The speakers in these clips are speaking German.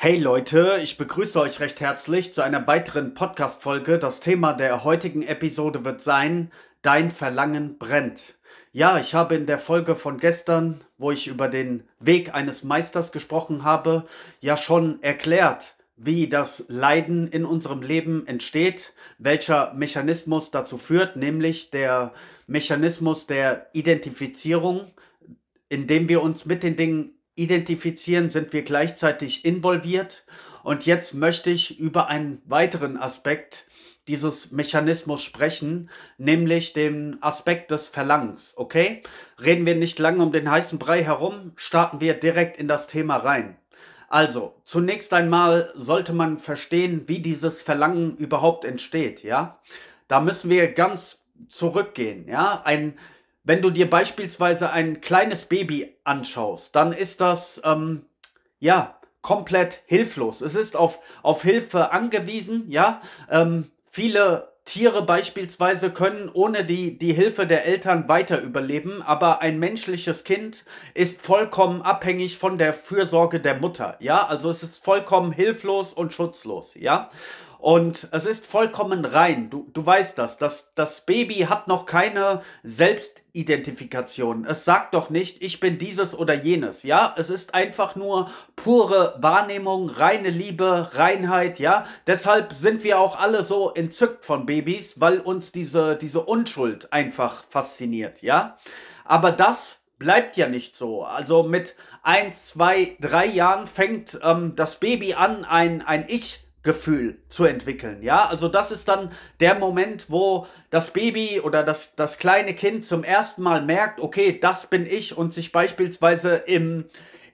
Hey Leute, ich begrüße euch recht herzlich zu einer weiteren Podcast-Folge. Das Thema der heutigen Episode wird sein, Dein Verlangen brennt. Ja, ich habe in der Folge von gestern, wo ich über den Weg eines Meisters gesprochen habe, ja schon erklärt, wie das Leiden in unserem Leben entsteht, welcher Mechanismus dazu führt, nämlich der Mechanismus der Identifizierung, indem wir uns mit den Dingen identifizieren, sind wir gleichzeitig involviert. Und jetzt möchte ich über einen weiteren Aspekt dieses Mechanismus sprechen, nämlich den Aspekt des Verlangens. Okay? Reden wir nicht lange um den heißen Brei herum, starten wir direkt in das Thema rein. Also, zunächst einmal sollte man verstehen, wie dieses Verlangen überhaupt entsteht, ja? Da müssen wir ganz zurückgehen, ja? Ein wenn du dir beispielsweise ein kleines Baby anschaust, dann ist das, ähm, ja, komplett hilflos. Es ist auf, auf Hilfe angewiesen, ja. Ähm, viele Tiere beispielsweise können ohne die, die Hilfe der Eltern weiter überleben, aber ein menschliches Kind ist vollkommen abhängig von der Fürsorge der Mutter, ja, also es ist vollkommen hilflos und schutzlos, ja. Und es ist vollkommen rein. Du, du weißt das. das. Das Baby hat noch keine Selbstidentifikation. Es sagt doch nicht, ich bin dieses oder jenes. Ja, es ist einfach nur pure Wahrnehmung, reine Liebe, Reinheit. Ja, deshalb sind wir auch alle so entzückt von Babys, weil uns diese, diese Unschuld einfach fasziniert. Ja, aber das bleibt ja nicht so. Also mit ein, zwei, drei Jahren fängt ähm, das Baby an, ein, ein Ich Gefühl zu entwickeln. Ja, also das ist dann der Moment, wo das Baby oder das, das kleine Kind zum ersten Mal merkt, okay, das bin ich und sich beispielsweise im,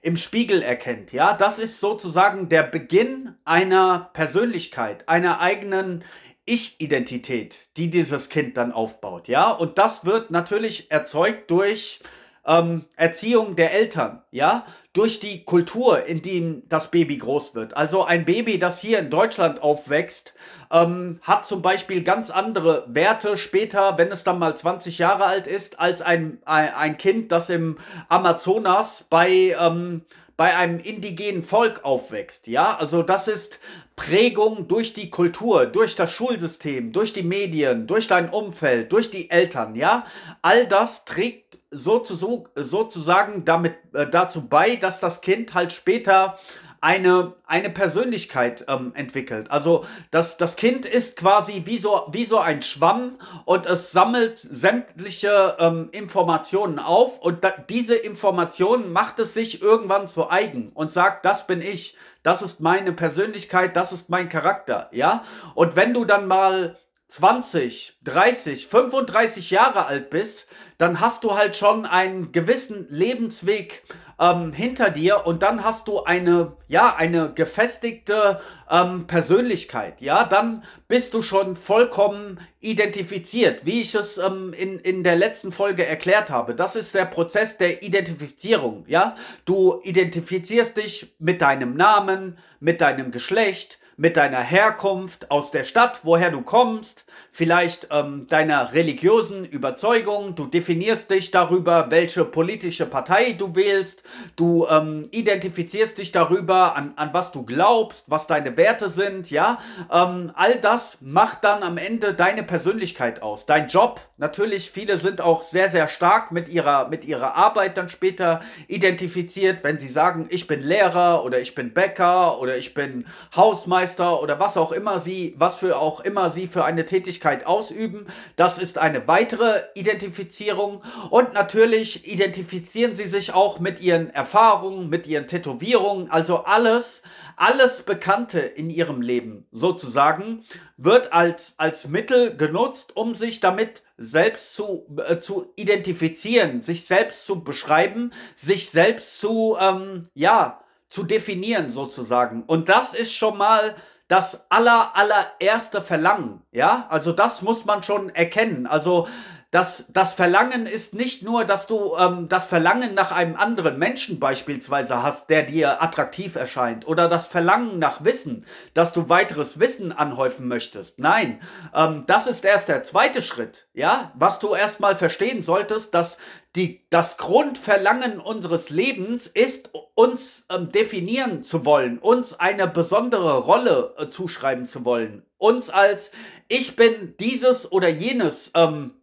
im Spiegel erkennt. Ja, das ist sozusagen der Beginn einer Persönlichkeit, einer eigenen Ich-Identität, die dieses Kind dann aufbaut. Ja, und das wird natürlich erzeugt durch ähm, Erziehung der Eltern, ja, durch die Kultur, in der das Baby groß wird. Also ein Baby, das hier in Deutschland aufwächst, ähm, hat zum Beispiel ganz andere Werte später, wenn es dann mal 20 Jahre alt ist, als ein, ein, ein Kind, das im Amazonas bei ähm, bei einem indigenen Volk aufwächst. Ja, also das ist Prägung durch die Kultur, durch das Schulsystem, durch die Medien, durch dein Umfeld, durch die Eltern. Ja, all das trägt sozusagen damit äh, dazu bei, dass das Kind halt später eine, eine Persönlichkeit ähm, entwickelt. Also das, das Kind ist quasi wie so, wie so ein Schwamm und es sammelt sämtliche ähm, Informationen auf und da, diese Informationen macht es sich irgendwann zu eigen und sagt, das bin ich, das ist meine Persönlichkeit, das ist mein Charakter, ja? Und wenn du dann mal 20, 30, 35 Jahre alt bist, dann hast du halt schon einen gewissen Lebensweg ähm, hinter dir und dann hast du eine, ja, eine gefestigte ähm, Persönlichkeit, ja, dann bist du schon vollkommen identifiziert, wie ich es ähm, in, in der letzten Folge erklärt habe. Das ist der Prozess der Identifizierung, ja. Du identifizierst dich mit deinem Namen, mit deinem Geschlecht, mit deiner Herkunft aus der Stadt, woher du kommst, vielleicht ähm, deiner religiösen Überzeugung. Du definierst dich darüber, welche politische Partei du wählst. Du ähm, identifizierst dich darüber, an, an was du glaubst, was deine Werte sind. Ja, ähm, all das macht dann am Ende deine Persönlichkeit aus. Dein Job, natürlich, viele sind auch sehr, sehr stark mit ihrer, mit ihrer Arbeit dann später identifiziert, wenn sie sagen, ich bin Lehrer oder ich bin Bäcker oder ich bin Hausmeister Bürgermeister oder was auch immer sie, was für auch immer sie für eine Tätigkeit ausüben. Das ist eine weitere Identifizierung. Und natürlich identifizieren sie sich auch mit ihren Erfahrungen, mit ihren Tätowierungen, also alles, alles Bekannte in ihrem Leben sozusagen wird als, als Mittel genutzt, um sich damit selbst zu, äh, zu identifizieren, sich selbst zu beschreiben, sich selbst zu, ähm, ja, zu definieren sozusagen. Und das ist schon mal das aller, allererste Verlangen. Ja, also das muss man schon erkennen. Also das, das Verlangen ist nicht nur, dass du ähm, das Verlangen nach einem anderen Menschen beispielsweise hast, der dir attraktiv erscheint, oder das Verlangen nach Wissen, dass du weiteres Wissen anhäufen möchtest. Nein, ähm, das ist erst der zweite Schritt, ja, was du erstmal verstehen solltest, dass die, das Grundverlangen unseres Lebens ist, uns ähm, definieren zu wollen, uns eine besondere Rolle äh, zuschreiben zu wollen, uns als ich bin dieses oder jenes ähm,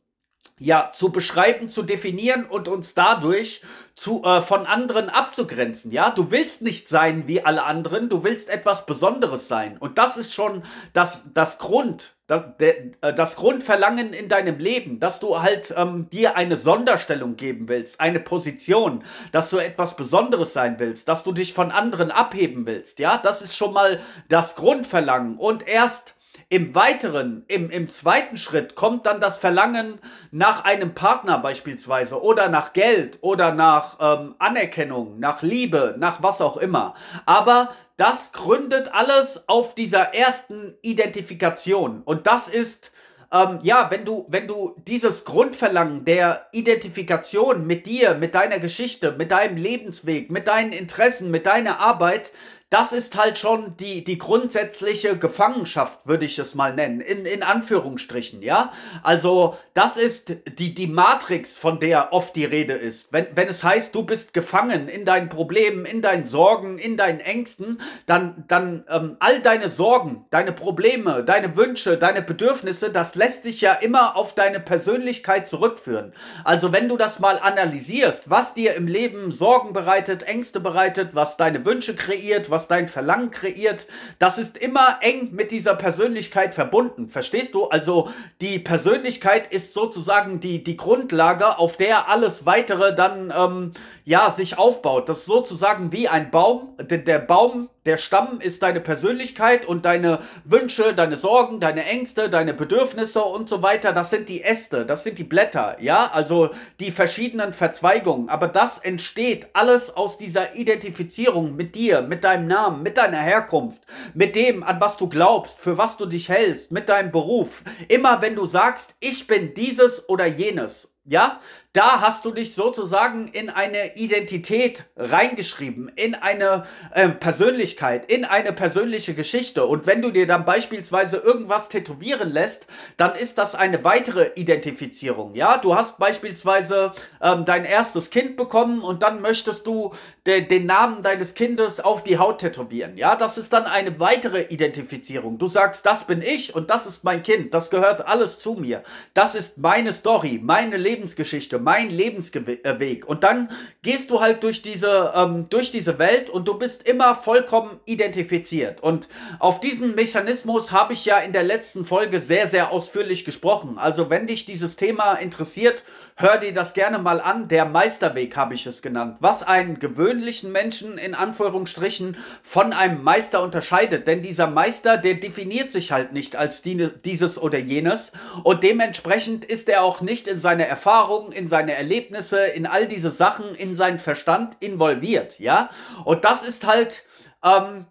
ja, zu beschreiben, zu definieren und uns dadurch zu, äh, von anderen abzugrenzen. Ja, du willst nicht sein wie alle anderen, du willst etwas Besonderes sein. Und das ist schon das, das Grund, das, der, äh, das Grundverlangen in deinem Leben, dass du halt ähm, dir eine Sonderstellung geben willst, eine Position, dass du etwas Besonderes sein willst, dass du dich von anderen abheben willst. Ja, das ist schon mal das Grundverlangen. Und erst im weiteren, im, im zweiten Schritt kommt dann das Verlangen nach einem Partner beispielsweise oder nach Geld oder nach ähm, Anerkennung, nach Liebe, nach was auch immer. Aber das gründet alles auf dieser ersten Identifikation. Und das ist ähm, ja, wenn du, wenn du dieses Grundverlangen der Identifikation mit dir, mit deiner Geschichte, mit deinem Lebensweg, mit deinen Interessen, mit deiner Arbeit, das ist halt schon die, die grundsätzliche Gefangenschaft, würde ich es mal nennen, in, in Anführungsstrichen, ja. Also, das ist die, die Matrix, von der oft die Rede ist. Wenn, wenn es heißt, du bist gefangen in deinen Problemen, in deinen Sorgen, in deinen Ängsten, dann, dann ähm, all deine Sorgen, deine Probleme, deine Wünsche, deine Bedürfnisse, das lässt sich ja immer auf deine Persönlichkeit zurückführen. Also, wenn du das mal analysierst, was dir im Leben Sorgen bereitet, Ängste bereitet, was deine Wünsche kreiert, was was dein Verlangen kreiert, das ist immer eng mit dieser Persönlichkeit verbunden. Verstehst du? Also die Persönlichkeit ist sozusagen die, die Grundlage, auf der alles weitere dann ähm, ja sich aufbaut. Das ist sozusagen wie ein Baum. Der, der Baum der Stamm ist deine Persönlichkeit und deine Wünsche, deine Sorgen, deine Ängste, deine Bedürfnisse und so weiter. Das sind die Äste, das sind die Blätter, ja, also die verschiedenen Verzweigungen. Aber das entsteht alles aus dieser Identifizierung mit dir, mit deinem Namen, mit deiner Herkunft, mit dem, an was du glaubst, für was du dich hältst, mit deinem Beruf. Immer wenn du sagst, ich bin dieses oder jenes ja, da hast du dich sozusagen in eine Identität reingeschrieben, in eine äh, Persönlichkeit, in eine persönliche Geschichte. Und wenn du dir dann beispielsweise irgendwas tätowieren lässt, dann ist das eine weitere Identifizierung. Ja, du hast beispielsweise ähm, dein erstes Kind bekommen und dann möchtest du de den Namen deines Kindes auf die Haut tätowieren. Ja, das ist dann eine weitere Identifizierung. Du sagst, das bin ich und das ist mein Kind. Das gehört alles zu mir. Das ist meine Story, meine Lebensgeschichte. Mein Lebensweg. Und dann gehst du halt durch diese, ähm, durch diese Welt und du bist immer vollkommen identifiziert. Und auf diesen Mechanismus habe ich ja in der letzten Folge sehr, sehr ausführlich gesprochen. Also wenn dich dieses Thema interessiert, hör dir das gerne mal an. Der Meisterweg habe ich es genannt. Was einen gewöhnlichen Menschen in Anführungsstrichen von einem Meister unterscheidet. Denn dieser Meister, der definiert sich halt nicht als die, dieses oder jenes. Und dementsprechend ist er auch nicht in seiner Erfahrung in seine Erlebnisse, in all diese Sachen, in seinen Verstand involviert, ja. Und das ist halt ähm,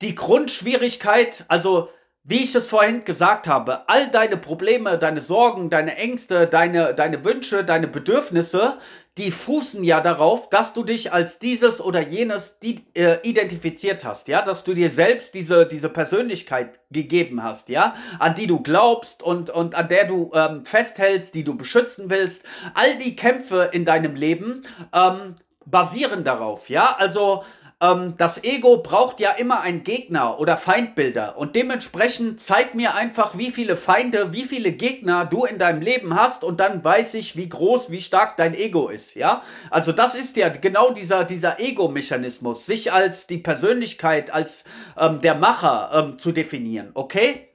die Grundschwierigkeit, also wie ich es vorhin gesagt habe, all deine Probleme, deine Sorgen, deine Ängste, deine, deine Wünsche, deine Bedürfnisse, die fußen ja darauf, dass du dich als dieses oder jenes die, äh, identifiziert hast, ja, dass du dir selbst diese, diese Persönlichkeit gegeben hast, ja, an die du glaubst und, und an der du ähm, festhältst, die du beschützen willst. All die Kämpfe in deinem Leben ähm, basieren darauf, ja, also ähm, das Ego braucht ja immer einen Gegner oder Feindbilder und dementsprechend zeig mir einfach, wie viele Feinde, wie viele Gegner du in deinem Leben hast und dann weiß ich, wie groß, wie stark dein Ego ist, ja? Also das ist ja genau dieser, dieser Ego-Mechanismus, sich als die Persönlichkeit, als ähm, der Macher ähm, zu definieren, okay?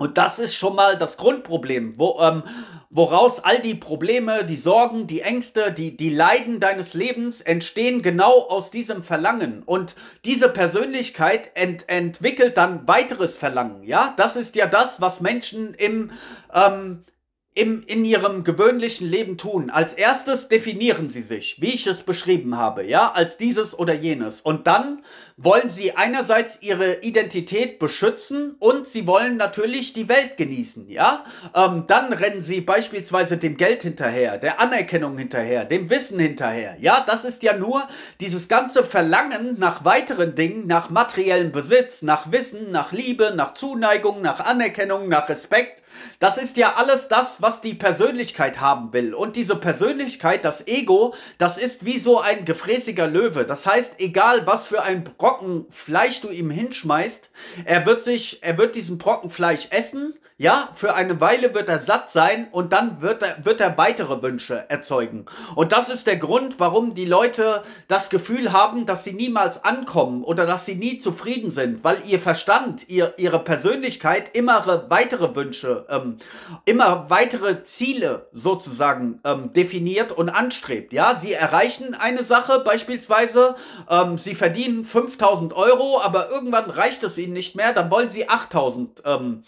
Und das ist schon mal das Grundproblem, wo, ähm, woraus all die Probleme, die Sorgen, die Ängste, die, die Leiden deines Lebens entstehen genau aus diesem Verlangen. Und diese Persönlichkeit ent, entwickelt dann weiteres Verlangen. Ja, das ist ja das, was Menschen im, ähm, im, in ihrem gewöhnlichen Leben tun. Als erstes definieren sie sich, wie ich es beschrieben habe, ja, als dieses oder jenes. Und dann wollen sie einerseits ihre Identität beschützen und sie wollen natürlich die Welt genießen, ja? Ähm, dann rennen sie beispielsweise dem Geld hinterher, der Anerkennung hinterher, dem Wissen hinterher. Ja, das ist ja nur dieses ganze Verlangen nach weiteren Dingen, nach materiellem Besitz, nach Wissen, nach Liebe, nach Zuneigung, nach Anerkennung, nach Respekt. Das ist ja alles das, was die Persönlichkeit haben will. Und diese Persönlichkeit, das Ego, das ist wie so ein gefräßiger Löwe. Das heißt, egal was für ein Brocken Fleisch du ihm hinschmeißt, er wird sich, er wird diesen Brocken Fleisch essen ja, für eine Weile wird er satt sein und dann wird er, wird er weitere Wünsche erzeugen. Und das ist der Grund, warum die Leute das Gefühl haben, dass sie niemals ankommen oder dass sie nie zufrieden sind, weil ihr Verstand, ihr, ihre Persönlichkeit immer weitere Wünsche, ähm, immer weitere Ziele sozusagen ähm, definiert und anstrebt. Ja, sie erreichen eine Sache, beispielsweise, ähm, sie verdienen 5000 Euro, aber irgendwann reicht es ihnen nicht mehr, dann wollen sie 8000 ähm,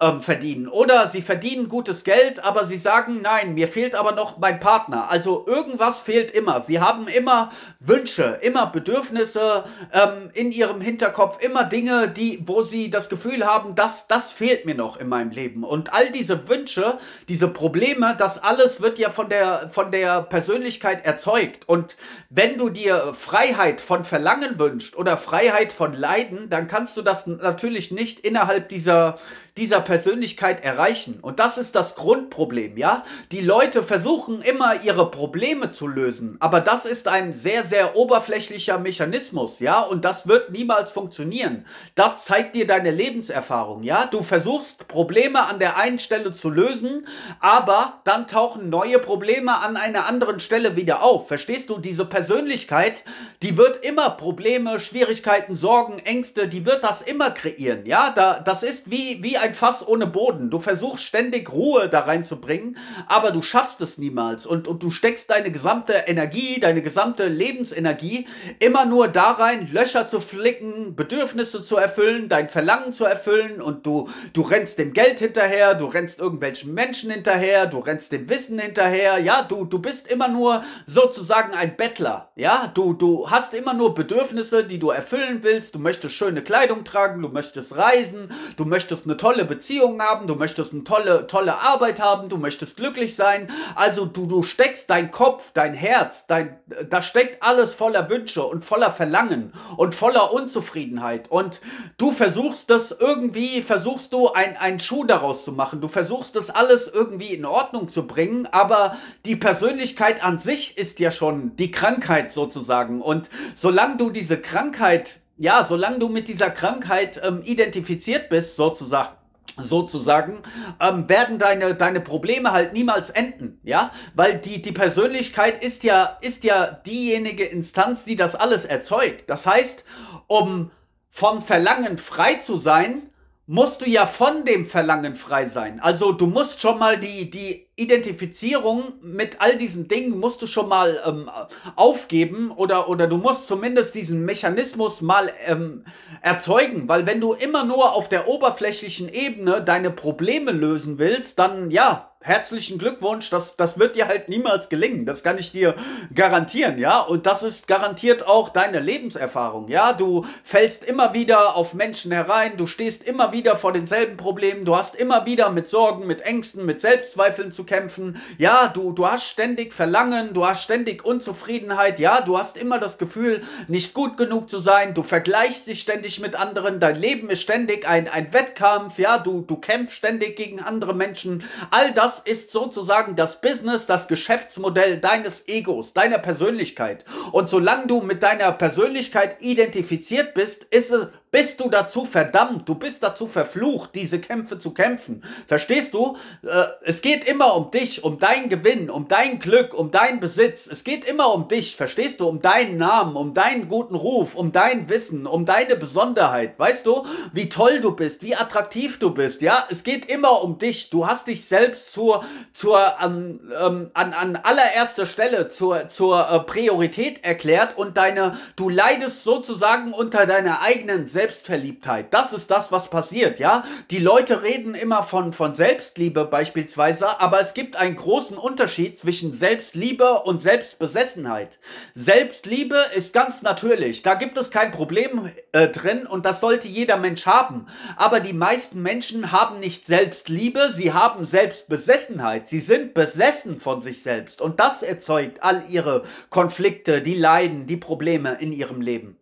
ähm, verdienen. Oder sie verdienen gutes Geld, aber sie sagen, nein, mir fehlt aber noch mein Partner. Also irgendwas fehlt immer. Sie haben immer Wünsche, immer Bedürfnisse ähm, in ihrem Hinterkopf, immer Dinge, die, wo sie das Gefühl haben, das, das fehlt mir noch in meinem Leben. Und all diese Wünsche, diese Probleme, das alles wird ja von der, von der Persönlichkeit erzeugt. Und wenn du dir Freiheit von Verlangen wünschst oder Freiheit von Leiden, dann kannst du das natürlich nicht innerhalb dieser, dieser Persönlichkeit erreichen. Und das ist das Grundproblem, ja? Die Leute versuchen immer ihre Probleme zu lösen, aber das ist ein sehr, sehr oberflächlicher Mechanismus, ja? Und das wird niemals funktionieren. Das zeigt dir deine Lebenserfahrung, ja? Du versuchst Probleme an der einen Stelle zu lösen, aber dann tauchen neue Probleme an einer anderen Stelle wieder auf. Verstehst du? Diese Persönlichkeit, die wird immer Probleme, Schwierigkeiten, Sorgen, Ängste, die wird das immer kreieren, ja? Da, das ist wie, wie ein Fass ohne Boden. Du versuchst ständig Ruhe da reinzubringen, aber du schaffst es niemals. Und, und du steckst deine gesamte Energie, deine gesamte Lebensenergie immer nur da rein, Löcher zu flicken, Bedürfnisse zu erfüllen, dein Verlangen zu erfüllen. Und du, du rennst dem Geld hinterher, du rennst irgendwelchen Menschen hinterher, du rennst dem Wissen hinterher. Ja, du, du bist immer nur sozusagen ein Bettler. Ja, du, du hast immer nur Bedürfnisse, die du erfüllen willst. Du möchtest schöne Kleidung tragen, du möchtest reisen, du möchtest eine tolle Beziehung Beziehung haben, du möchtest eine tolle, tolle Arbeit haben, du möchtest glücklich sein. Also du, du steckst dein Kopf, dein Herz, dein, da steckt alles voller Wünsche und voller Verlangen und voller Unzufriedenheit. Und du versuchst das irgendwie, versuchst du ein, einen Schuh daraus zu machen. Du versuchst das alles irgendwie in Ordnung zu bringen, aber die Persönlichkeit an sich ist ja schon die Krankheit sozusagen. Und solange du diese Krankheit ja, solange du mit dieser Krankheit ähm, identifiziert bist, sozusagen, sozusagen, ähm, werden deine, deine Probleme halt niemals enden, ja, weil die, die Persönlichkeit ist ja, ist ja diejenige Instanz, die das alles erzeugt. Das heißt, um vom Verlangen frei zu sein, musst du ja von dem Verlangen frei sein. Also du musst schon mal die, die Identifizierung mit all diesen Dingen musst du schon mal ähm, aufgeben oder, oder du musst zumindest diesen Mechanismus mal ähm, erzeugen, weil wenn du immer nur auf der oberflächlichen Ebene deine Probleme lösen willst, dann ja, herzlichen Glückwunsch, das, das wird dir halt niemals gelingen, das kann ich dir garantieren, ja, und das ist garantiert auch deine Lebenserfahrung, ja, du fällst immer wieder auf Menschen herein, du stehst immer wieder vor denselben Problemen, du hast immer wieder mit Sorgen, mit Ängsten, mit Selbstzweifeln zu kämpfen. Ja, du, du hast ständig Verlangen, du hast ständig Unzufriedenheit. Ja, du hast immer das Gefühl, nicht gut genug zu sein. Du vergleichst dich ständig mit anderen. Dein Leben ist ständig ein, ein Wettkampf. Ja, du, du kämpfst ständig gegen andere Menschen. All das ist sozusagen das Business, das Geschäftsmodell deines Egos, deiner Persönlichkeit. Und solange du mit deiner Persönlichkeit identifiziert bist, ist es bist du dazu verdammt, du bist dazu verflucht, diese Kämpfe zu kämpfen. Verstehst du? Äh, es geht immer um dich, um dein Gewinn, um dein Glück, um deinen Besitz. Es geht immer um dich, verstehst du? Um deinen Namen, um deinen guten Ruf, um dein Wissen, um deine Besonderheit. Weißt du, wie toll du bist, wie attraktiv du bist, ja? Es geht immer um dich. Du hast dich selbst zur, zur, ähm, ähm, an, an allererster Stelle zur, zur äh, Priorität erklärt und deine, du leidest sozusagen unter deiner eigenen Selbst Selbstverliebtheit. Das ist das, was passiert, ja? Die Leute reden immer von, von Selbstliebe beispielsweise, aber es gibt einen großen Unterschied zwischen Selbstliebe und Selbstbesessenheit. Selbstliebe ist ganz natürlich. Da gibt es kein Problem äh, drin und das sollte jeder Mensch haben. Aber die meisten Menschen haben nicht Selbstliebe, sie haben Selbstbesessenheit. Sie sind besessen von sich selbst und das erzeugt all ihre Konflikte, die Leiden, die Probleme in ihrem Leben.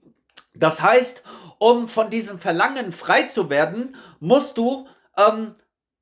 Das heißt, um von diesem Verlangen frei zu werden, musst du ähm,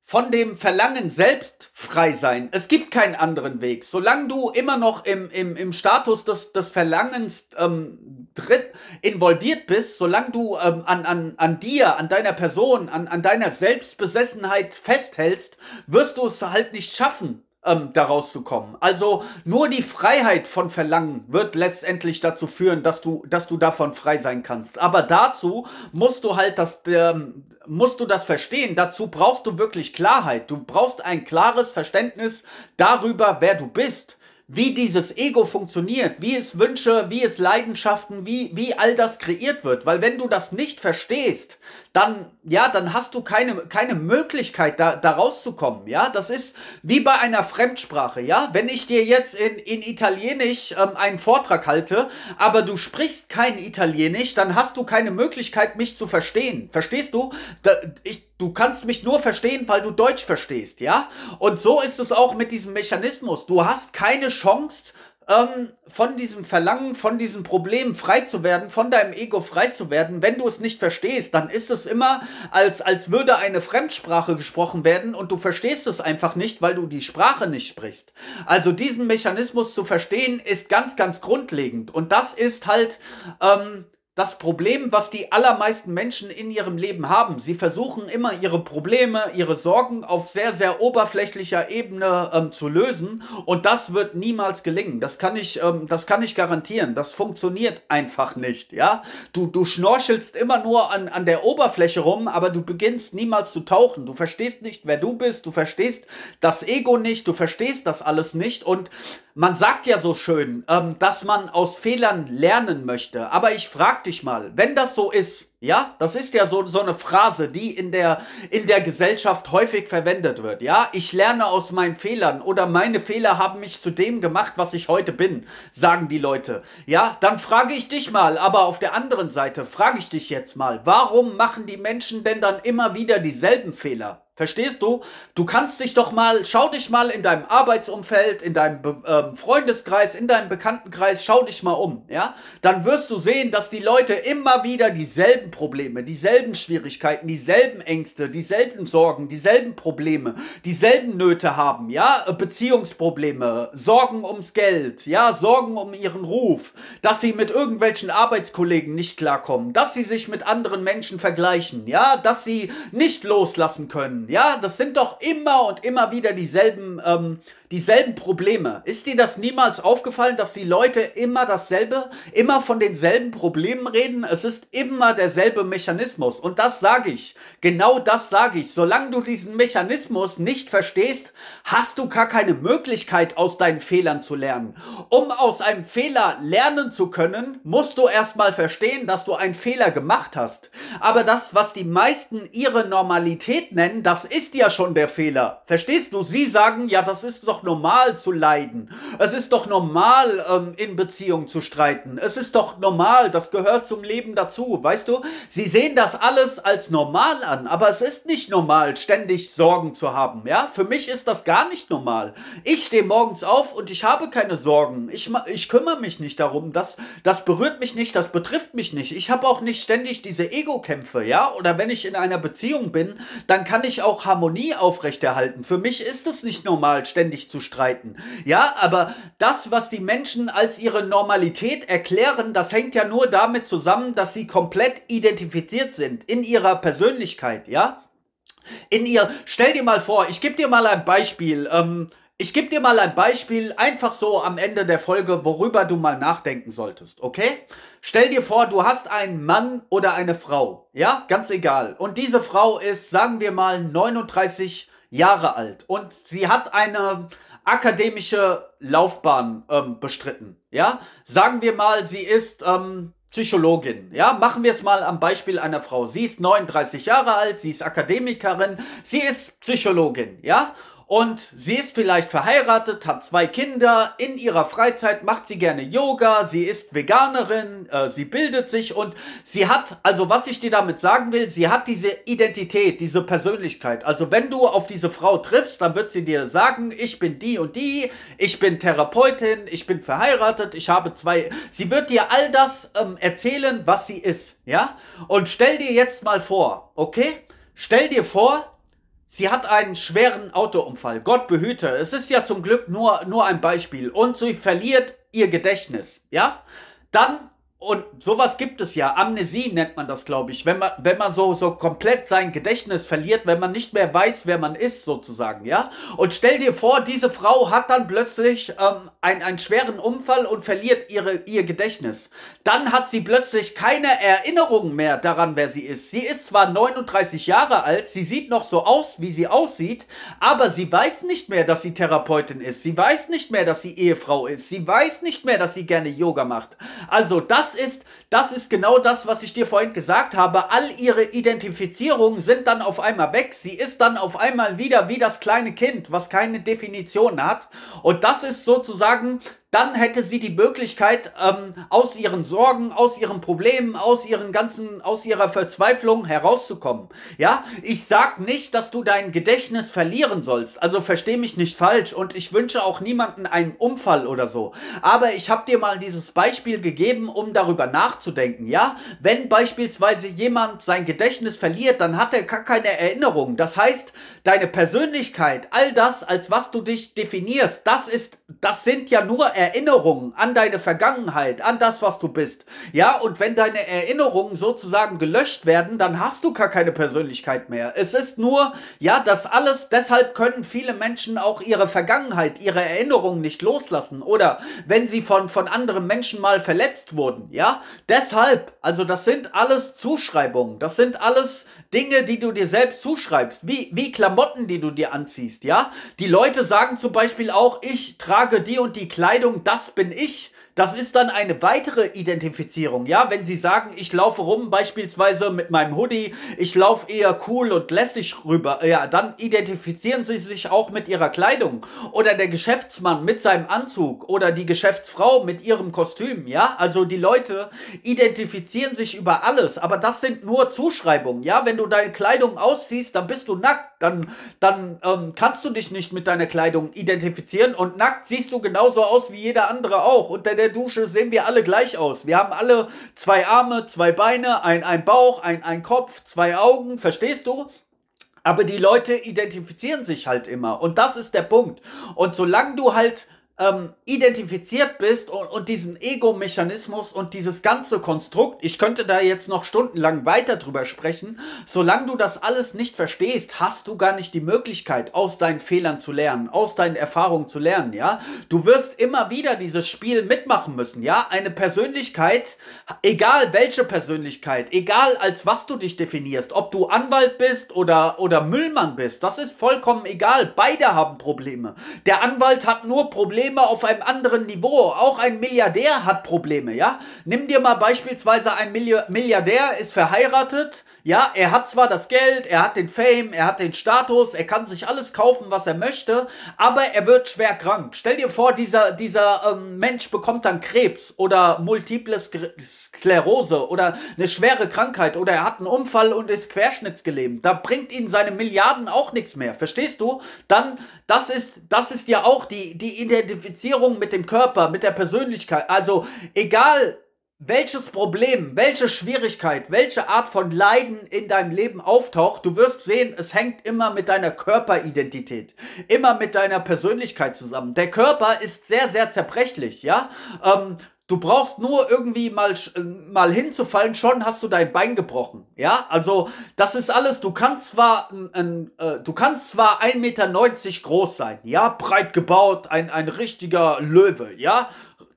von dem Verlangen selbst frei sein. Es gibt keinen anderen Weg. Solange du immer noch im, im, im Status des, des Verlangens ähm, dritt, involviert bist, solange du ähm, an, an, an dir, an deiner Person, an, an deiner Selbstbesessenheit festhältst, wirst du es halt nicht schaffen, ähm, daraus zu kommen. Also nur die Freiheit von Verlangen wird letztendlich dazu führen, dass du, dass du davon frei sein kannst. Aber dazu musst du halt das, ähm, musst du das verstehen. Dazu brauchst du wirklich Klarheit. Du brauchst ein klares Verständnis darüber, wer du bist wie dieses Ego funktioniert, wie es Wünsche, wie es Leidenschaften, wie, wie all das kreiert wird. Weil wenn du das nicht verstehst, dann, ja, dann hast du keine, keine Möglichkeit, da, da rauszukommen, ja. Das ist wie bei einer Fremdsprache, ja. Wenn ich dir jetzt in, in Italienisch ähm, einen Vortrag halte, aber du sprichst kein Italienisch, dann hast du keine Möglichkeit, mich zu verstehen. Verstehst du? Da, ich, du kannst mich nur verstehen, weil du Deutsch verstehst, ja. Und so ist es auch mit diesem Mechanismus. Du hast keine Chance, ähm, von diesem Verlangen, von diesem Problem frei zu werden, von deinem Ego frei zu werden. Wenn du es nicht verstehst, dann ist es immer, als, als würde eine Fremdsprache gesprochen werden und du verstehst es einfach nicht, weil du die Sprache nicht sprichst. Also diesen Mechanismus zu verstehen, ist ganz, ganz grundlegend. Und das ist halt ähm, das Problem, was die allermeisten Menschen in ihrem Leben haben. Sie versuchen immer ihre Probleme, ihre Sorgen auf sehr, sehr oberflächlicher Ebene ähm, zu lösen und das wird niemals gelingen. Das kann ich, ähm, das kann ich garantieren. Das funktioniert einfach nicht, ja. Du, du schnorchelst immer nur an, an der Oberfläche rum, aber du beginnst niemals zu tauchen. Du verstehst nicht, wer du bist. Du verstehst das Ego nicht. Du verstehst das alles nicht und man sagt ja so schön, ähm, dass man aus Fehlern lernen möchte. Aber ich frage dich mal, wenn das so ist, ja, das ist ja so, so eine Phrase, die in der, in der Gesellschaft häufig verwendet wird. Ja, ich lerne aus meinen Fehlern oder meine Fehler haben mich zu dem gemacht, was ich heute bin, sagen die Leute. Ja, dann frage ich dich mal, aber auf der anderen Seite frage ich dich jetzt mal, warum machen die Menschen denn dann immer wieder dieselben Fehler? Verstehst du? Du kannst dich doch mal, schau dich mal in deinem Arbeitsumfeld, in deinem ähm, Freundeskreis, in deinem Bekanntenkreis, schau dich mal um, ja? Dann wirst du sehen, dass die Leute immer wieder dieselben Probleme, dieselben Schwierigkeiten, dieselben Ängste, dieselben Sorgen, dieselben Probleme, dieselben Nöte haben, ja? Beziehungsprobleme, Sorgen ums Geld, ja? Sorgen um ihren Ruf, dass sie mit irgendwelchen Arbeitskollegen nicht klarkommen, dass sie sich mit anderen Menschen vergleichen, ja? Dass sie nicht loslassen können ja, das sind doch immer und immer wieder dieselben ähm, dieselben Probleme. Ist dir das niemals aufgefallen, dass die Leute immer dasselbe, immer von denselben Problemen reden? Es ist immer derselbe Mechanismus. Und das sage ich. Genau das sage ich. Solange du diesen Mechanismus nicht verstehst, hast du gar keine Möglichkeit, aus deinen Fehlern zu lernen. Um aus einem Fehler lernen zu können, musst du erstmal verstehen, dass du einen Fehler gemacht hast. Aber das, was die meisten ihre Normalität nennen, das ist ja schon der Fehler. Verstehst du? Sie sagen, ja, das ist doch normal zu leiden. Es ist doch normal, ähm, in Beziehung zu streiten. Es ist doch normal, das gehört zum Leben dazu. Weißt du, sie sehen das alles als normal an, aber es ist nicht normal, ständig Sorgen zu haben. Ja, für mich ist das gar nicht normal. Ich stehe morgens auf und ich habe keine Sorgen. Ich, ich kümmere mich nicht darum. Das, das berührt mich nicht, das betrifft mich nicht. Ich habe auch nicht ständig diese Ego-Kämpfe, ja? Oder wenn ich in einer Beziehung bin, dann kann ich auch Harmonie aufrechterhalten. Für mich ist es nicht normal, ständig zu streiten. Ja, aber das, was die Menschen als ihre Normalität erklären, das hängt ja nur damit zusammen, dass sie komplett identifiziert sind in ihrer Persönlichkeit, ja? In ihr, stell dir mal vor, ich gebe dir mal ein Beispiel. Ähm, ich gebe dir mal ein Beispiel, einfach so am Ende der Folge, worüber du mal nachdenken solltest, okay? Stell dir vor, du hast einen Mann oder eine Frau, ja, ganz egal. Und diese Frau ist, sagen wir mal, 39 Jahre alt und sie hat eine akademische Laufbahn ähm, bestritten. Ja, sagen wir mal, sie ist ähm, Psychologin. Ja, machen wir es mal am Beispiel einer Frau. Sie ist 39 Jahre alt, sie ist Akademikerin, sie ist Psychologin, ja? Und sie ist vielleicht verheiratet, hat zwei Kinder, in ihrer Freizeit macht sie gerne Yoga, sie ist Veganerin, äh, sie bildet sich und sie hat, also was ich dir damit sagen will, sie hat diese Identität, diese Persönlichkeit. Also wenn du auf diese Frau triffst, dann wird sie dir sagen, ich bin die und die, ich bin Therapeutin, ich bin verheiratet, ich habe zwei, sie wird dir all das ähm, erzählen, was sie ist, ja? Und stell dir jetzt mal vor, okay? Stell dir vor, Sie hat einen schweren Autounfall. Gott behüte. Es ist ja zum Glück nur, nur ein Beispiel. Und sie verliert ihr Gedächtnis. Ja? Dann und sowas gibt es ja. Amnesie nennt man das, glaube ich. Wenn man, wenn man so, so komplett sein Gedächtnis verliert, wenn man nicht mehr weiß, wer man ist, sozusagen, ja. Und stell dir vor, diese Frau hat dann plötzlich ähm, ein, einen schweren Unfall und verliert ihre, ihr Gedächtnis. Dann hat sie plötzlich keine Erinnerung mehr daran, wer sie ist. Sie ist zwar 39 Jahre alt, sie sieht noch so aus, wie sie aussieht, aber sie weiß nicht mehr, dass sie Therapeutin ist. Sie weiß nicht mehr, dass sie Ehefrau ist. Sie weiß nicht mehr, dass sie gerne Yoga macht. Also das ist, das ist genau das, was ich dir vorhin gesagt habe. All ihre Identifizierungen sind dann auf einmal weg. Sie ist dann auf einmal wieder wie das kleine Kind, was keine Definition hat. Und das ist sozusagen dann hätte sie die Möglichkeit, ähm, aus ihren Sorgen, aus ihren Problemen, aus ihren ganzen, aus ihrer Verzweiflung herauszukommen. Ja, ich sag nicht, dass du dein Gedächtnis verlieren sollst. Also versteh mich nicht falsch und ich wünsche auch niemanden einen Unfall oder so. Aber ich habe dir mal dieses Beispiel gegeben, um darüber nachzudenken. Ja, wenn beispielsweise jemand sein Gedächtnis verliert, dann hat er gar keine Erinnerung. Das heißt, deine Persönlichkeit, all das, als was du dich definierst, das ist, das sind ja nur Erinnerungen. Erinnerungen an deine Vergangenheit, an das, was du bist. Ja, und wenn deine Erinnerungen sozusagen gelöscht werden, dann hast du gar keine Persönlichkeit mehr. Es ist nur, ja, das alles, deshalb können viele Menschen auch ihre Vergangenheit, ihre Erinnerungen nicht loslassen. Oder wenn sie von, von anderen Menschen mal verletzt wurden, ja. Deshalb, also das sind alles Zuschreibungen. Das sind alles Dinge, die du dir selbst zuschreibst. Wie, wie Klamotten, die du dir anziehst, ja. Die Leute sagen zum Beispiel auch, ich trage die und die Kleidung das bin ich. Das ist dann eine weitere Identifizierung. Ja, wenn Sie sagen, ich laufe rum beispielsweise mit meinem Hoodie, ich laufe eher cool und lässig rüber, ja, dann identifizieren Sie sich auch mit Ihrer Kleidung. Oder der Geschäftsmann mit seinem Anzug oder die Geschäftsfrau mit ihrem Kostüm. Ja, also die Leute identifizieren sich über alles. Aber das sind nur Zuschreibungen. Ja, wenn du deine Kleidung ausziehst, dann bist du nackt. Dann, dann ähm, kannst du dich nicht mit deiner Kleidung identifizieren. Und nackt siehst du genauso aus wie jeder andere auch. Und der der Dusche sehen wir alle gleich aus. Wir haben alle zwei Arme, zwei Beine, ein, ein Bauch, ein, ein Kopf, zwei Augen, verstehst du? Aber die Leute identifizieren sich halt immer. Und das ist der Punkt. Und solange du halt ähm, identifiziert bist und, und diesen Ego-Mechanismus und dieses ganze Konstrukt, ich könnte da jetzt noch stundenlang weiter drüber sprechen, solange du das alles nicht verstehst, hast du gar nicht die Möglichkeit, aus deinen Fehlern zu lernen, aus deinen Erfahrungen zu lernen, ja. Du wirst immer wieder dieses Spiel mitmachen müssen, ja. Eine Persönlichkeit, egal welche Persönlichkeit, egal als was du dich definierst, ob du Anwalt bist oder, oder Müllmann bist, das ist vollkommen egal. Beide haben Probleme. Der Anwalt hat nur Probleme, Probleme auf einem anderen Niveau. Auch ein Milliardär hat Probleme, ja? Nimm dir mal beispielsweise ein Milliardär, ist verheiratet, ja, er hat zwar das Geld, er hat den Fame, er hat den Status, er kann sich alles kaufen, was er möchte, aber er wird schwer krank. Stell dir vor, dieser, dieser ähm, Mensch bekommt dann Krebs oder multiple Sklerose oder eine schwere Krankheit oder er hat einen Unfall und ist querschnittsgelähmt. Da bringt ihn seine Milliarden auch nichts mehr. Verstehst du? Dann, das ist, das ist ja auch die, die Identifizierung mit dem Körper, mit der Persönlichkeit. Also, egal, welches Problem, welche Schwierigkeit, welche Art von Leiden in deinem Leben auftaucht, du wirst sehen, es hängt immer mit deiner Körperidentität, immer mit deiner Persönlichkeit zusammen. Der Körper ist sehr, sehr zerbrechlich, ja. Ähm, Du brauchst nur irgendwie mal, äh, mal hinzufallen, schon hast du dein Bein gebrochen. Ja, also das ist alles. Du kannst zwar, ein, äh, du kannst zwar 1,90 Meter groß sein, ja, breit gebaut, ein, ein richtiger Löwe, ja,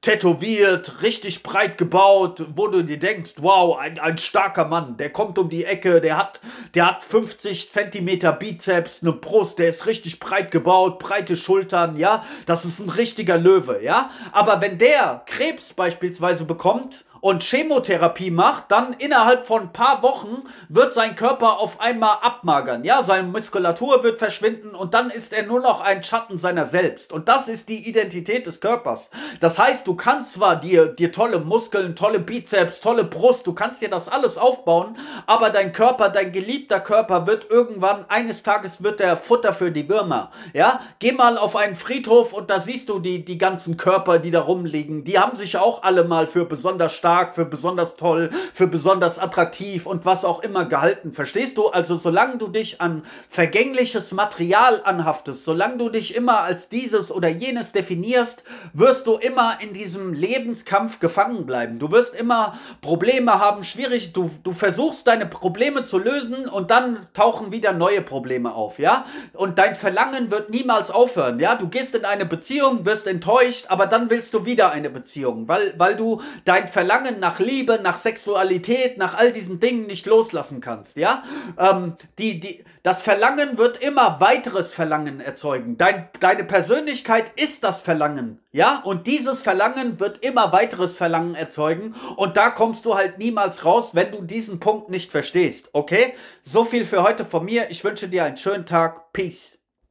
tätowiert, richtig breit gebaut, wo du dir denkst, wow, ein, ein starker Mann, der kommt um die Ecke, der hat, der hat 50 Zentimeter Bizeps, eine Brust, der ist richtig breit gebaut, breite Schultern, ja, das ist ein richtiger Löwe, ja. Aber wenn der Krebs beispielsweise bekommt und Chemotherapie macht, dann innerhalb von ein paar Wochen wird sein Körper auf einmal abmagern. Ja, seine Muskulatur wird verschwinden und dann ist er nur noch ein Schatten seiner selbst. Und das ist die Identität des Körpers. Das heißt, du kannst zwar dir, dir tolle Muskeln, tolle Bizeps, tolle Brust, du kannst dir das alles aufbauen, aber dein Körper, dein geliebter Körper wird irgendwann, eines Tages wird der Futter für die Würmer. Ja, geh mal auf einen Friedhof und da siehst du die, die ganzen Körper, die da rumliegen. Die haben sich auch alle mal für besonders stark stark, für besonders toll, für besonders attraktiv und was auch immer gehalten. Verstehst du? Also solange du dich an vergängliches Material anhaftest, solange du dich immer als dieses oder jenes definierst, wirst du immer in diesem Lebenskampf gefangen bleiben. Du wirst immer Probleme haben, schwierig, du, du versuchst deine Probleme zu lösen und dann tauchen wieder neue Probleme auf, ja? Und dein Verlangen wird niemals aufhören, ja? Du gehst in eine Beziehung, wirst enttäuscht, aber dann willst du wieder eine Beziehung, weil, weil du dein Verlangen Verlangen nach Liebe, nach Sexualität, nach all diesen Dingen nicht loslassen kannst, ja? Ähm, die, die, das Verlangen wird immer weiteres Verlangen erzeugen. Dein, deine Persönlichkeit ist das Verlangen, ja? Und dieses Verlangen wird immer weiteres Verlangen erzeugen und da kommst du halt niemals raus, wenn du diesen Punkt nicht verstehst, okay? So viel für heute von mir. Ich wünsche dir einen schönen Tag. Peace.